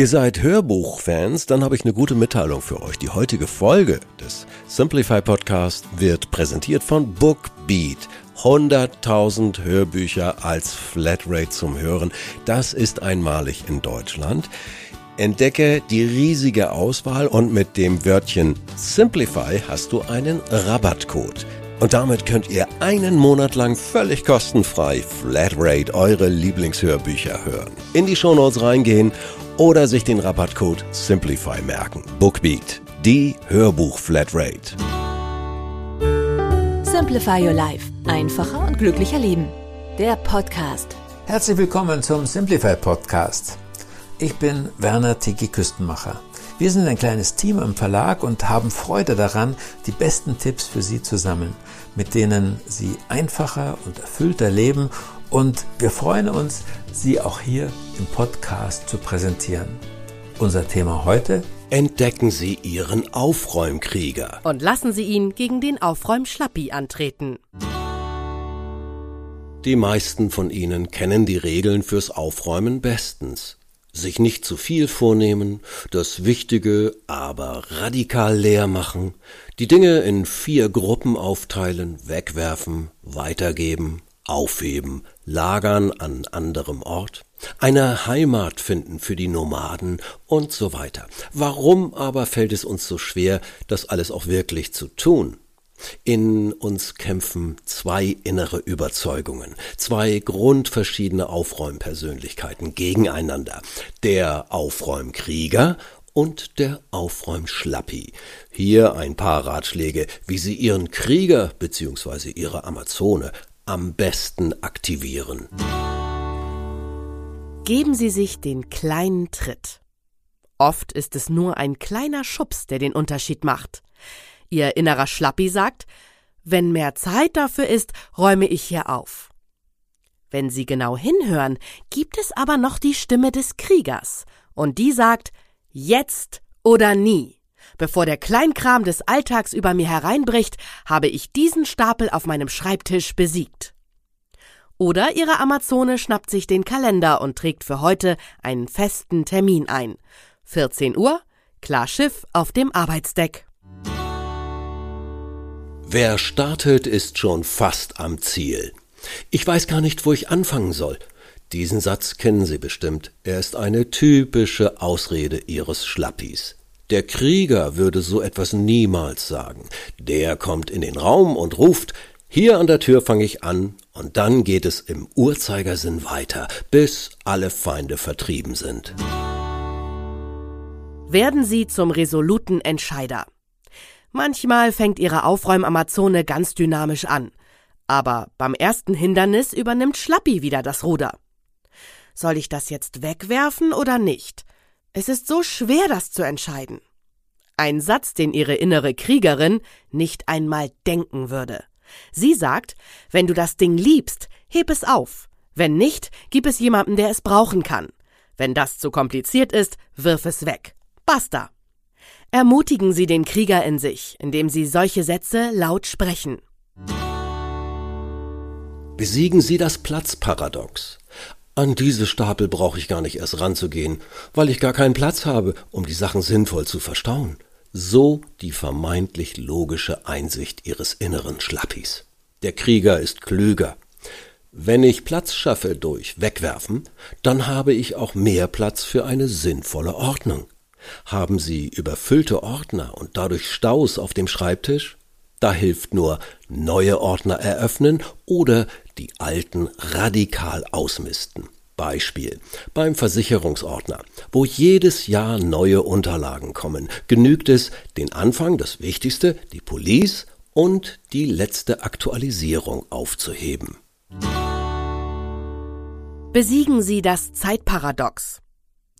Ihr seid Hörbuchfans, dann habe ich eine gute Mitteilung für euch. Die heutige Folge des Simplify Podcast wird präsentiert von Bookbeat. 100.000 Hörbücher als Flatrate zum Hören. Das ist einmalig in Deutschland. Entdecke die riesige Auswahl und mit dem Wörtchen Simplify hast du einen Rabattcode. Und damit könnt ihr einen Monat lang völlig kostenfrei Flatrate eure Lieblingshörbücher hören. In die Shownotes reingehen oder sich den Rabattcode Simplify merken. Bookbeat, die Hörbuch-Flatrate. Simplify Your Life. Einfacher und glücklicher Leben. Der Podcast. Herzlich willkommen zum Simplify Podcast. Ich bin Werner Tiki Küstenmacher. Wir sind ein kleines Team im Verlag und haben Freude daran, die besten Tipps für Sie zu sammeln, mit denen Sie einfacher und erfüllter leben und wir freuen uns, Sie auch hier im Podcast zu präsentieren. Unser Thema heute? Entdecken Sie Ihren Aufräumkrieger. Und lassen Sie ihn gegen den Aufräumschlappi antreten. Die meisten von Ihnen kennen die Regeln fürs Aufräumen bestens. Sich nicht zu viel vornehmen, das Wichtige aber radikal leer machen, die Dinge in vier Gruppen aufteilen, wegwerfen, weitergeben, aufheben, lagern an anderem Ort, eine Heimat finden für die Nomaden und so weiter. Warum aber fällt es uns so schwer, das alles auch wirklich zu tun? In uns kämpfen zwei innere Überzeugungen, zwei grundverschiedene Aufräumpersönlichkeiten gegeneinander. Der Aufräumkrieger und der Aufräumschlappi. Hier ein paar Ratschläge, wie Sie Ihren Krieger bzw. Ihre Amazone am besten aktivieren? Geben Sie sich den kleinen Tritt. Oft ist es nur ein kleiner Schubs, der den Unterschied macht. Ihr innerer Schlappi sagt, wenn mehr Zeit dafür ist, räume ich hier auf. Wenn Sie genau hinhören, gibt es aber noch die Stimme des Kriegers, und die sagt, jetzt oder nie. Bevor der Kleinkram des Alltags über mir hereinbricht, habe ich diesen Stapel auf meinem Schreibtisch besiegt. Oder ihre Amazone schnappt sich den Kalender und trägt für heute einen festen Termin ein. 14 Uhr, klar Schiff auf dem Arbeitsdeck. Wer startet, ist schon fast am Ziel. Ich weiß gar nicht, wo ich anfangen soll. Diesen Satz kennen Sie bestimmt. Er ist eine typische Ausrede Ihres Schlappis. Der Krieger würde so etwas niemals sagen. Der kommt in den Raum und ruft Hier an der Tür fange ich an, und dann geht es im Uhrzeigersinn weiter, bis alle Feinde vertrieben sind. Werden Sie zum resoluten Entscheider. Manchmal fängt Ihre Aufräumamazone ganz dynamisch an, aber beim ersten Hindernis übernimmt Schlappi wieder das Ruder. Soll ich das jetzt wegwerfen oder nicht? Es ist so schwer, das zu entscheiden. Ein Satz, den ihre innere Kriegerin nicht einmal denken würde. Sie sagt, wenn du das Ding liebst, heb es auf. Wenn nicht, gib es jemandem, der es brauchen kann. Wenn das zu kompliziert ist, wirf es weg. Basta. Ermutigen Sie den Krieger in sich, indem Sie solche Sätze laut sprechen. Besiegen Sie das Platzparadox. An diese Stapel brauche ich gar nicht erst ranzugehen, weil ich gar keinen Platz habe, um die Sachen sinnvoll zu verstauen. So die vermeintlich logische Einsicht ihres inneren Schlappis. Der Krieger ist klüger. Wenn ich Platz schaffe durch Wegwerfen, dann habe ich auch mehr Platz für eine sinnvolle Ordnung. Haben Sie überfüllte Ordner und dadurch Staus auf dem Schreibtisch? Da hilft nur neue Ordner eröffnen oder die alten radikal ausmisten. Beispiel beim Versicherungsordner, wo jedes Jahr neue Unterlagen kommen, genügt es, den Anfang, das Wichtigste, die Police und die letzte Aktualisierung aufzuheben. Besiegen Sie das Zeitparadox.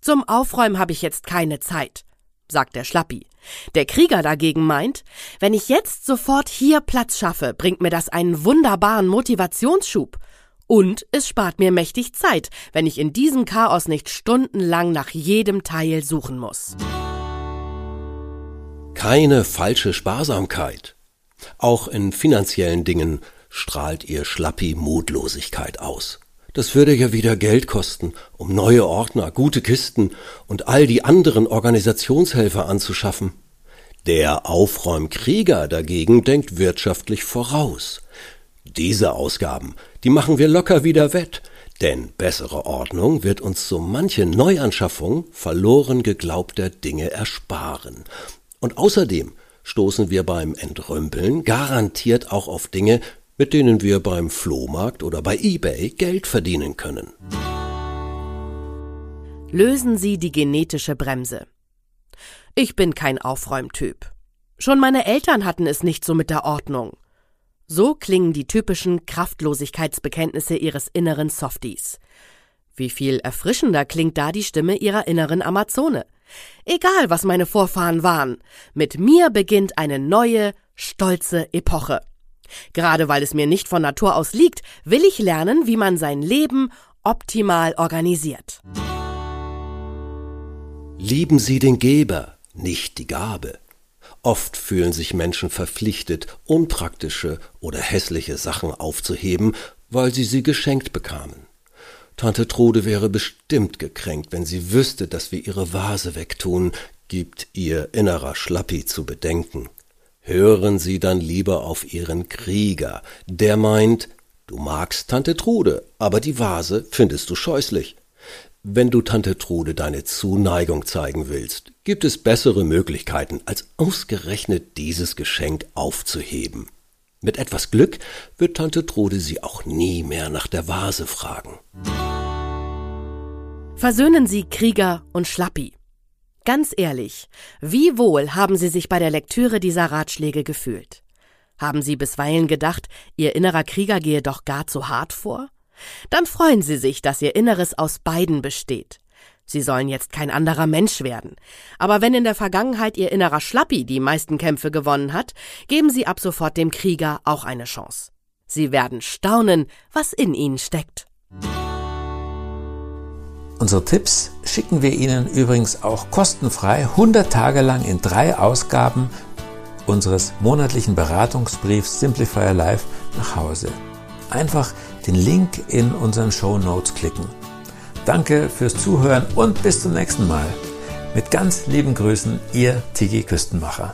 Zum Aufräumen habe ich jetzt keine Zeit sagt der Schlappi. Der Krieger dagegen meint, wenn ich jetzt sofort hier Platz schaffe, bringt mir das einen wunderbaren Motivationsschub. Und es spart mir mächtig Zeit, wenn ich in diesem Chaos nicht stundenlang nach jedem Teil suchen muss. Keine falsche Sparsamkeit. Auch in finanziellen Dingen strahlt ihr Schlappi Mutlosigkeit aus. Das würde ja wieder Geld kosten, um neue Ordner, gute Kisten und all die anderen Organisationshelfer anzuschaffen. Der Aufräumkrieger dagegen denkt wirtschaftlich voraus. Diese Ausgaben, die machen wir locker wieder wett, denn bessere Ordnung wird uns so manche Neuanschaffung verloren geglaubter Dinge ersparen. Und außerdem stoßen wir beim Entrümpeln garantiert auch auf Dinge, mit denen wir beim Flohmarkt oder bei eBay Geld verdienen können. Lösen Sie die genetische Bremse. Ich bin kein Aufräumtyp. Schon meine Eltern hatten es nicht so mit der Ordnung. So klingen die typischen Kraftlosigkeitsbekenntnisse ihres inneren Softies. Wie viel erfrischender klingt da die Stimme ihrer inneren Amazone. Egal, was meine Vorfahren waren, mit mir beginnt eine neue, stolze Epoche. Gerade weil es mir nicht von Natur aus liegt, will ich lernen, wie man sein Leben optimal organisiert. Lieben Sie den Geber, nicht die Gabe. Oft fühlen sich Menschen verpflichtet, unpraktische oder hässliche Sachen aufzuheben, weil sie sie geschenkt bekamen. Tante Trude wäre bestimmt gekränkt, wenn sie wüsste, dass wir ihre Vase wegtun, gibt ihr innerer Schlappi zu bedenken. Hören Sie dann lieber auf Ihren Krieger, der meint, du magst Tante Trude, aber die Vase findest du scheußlich. Wenn du Tante Trude deine Zuneigung zeigen willst, gibt es bessere Möglichkeiten, als ausgerechnet dieses Geschenk aufzuheben. Mit etwas Glück wird Tante Trude sie auch nie mehr nach der Vase fragen. Versöhnen Sie Krieger und Schlappi. Ganz ehrlich, wie wohl haben Sie sich bei der Lektüre dieser Ratschläge gefühlt? Haben Sie bisweilen gedacht, Ihr innerer Krieger gehe doch gar zu hart vor? Dann freuen Sie sich, dass Ihr Inneres aus beiden besteht. Sie sollen jetzt kein anderer Mensch werden. Aber wenn in der Vergangenheit Ihr innerer Schlappi die meisten Kämpfe gewonnen hat, geben Sie ab sofort dem Krieger auch eine Chance. Sie werden staunen, was in Ihnen steckt. Unsere Tipps schicken wir Ihnen übrigens auch kostenfrei 100 Tage lang in drei Ausgaben unseres monatlichen Beratungsbriefs Simplifier Life nach Hause. Einfach den Link in unseren Show Notes klicken. Danke fürs Zuhören und bis zum nächsten Mal. Mit ganz lieben Grüßen, Ihr Tigi Küstenmacher.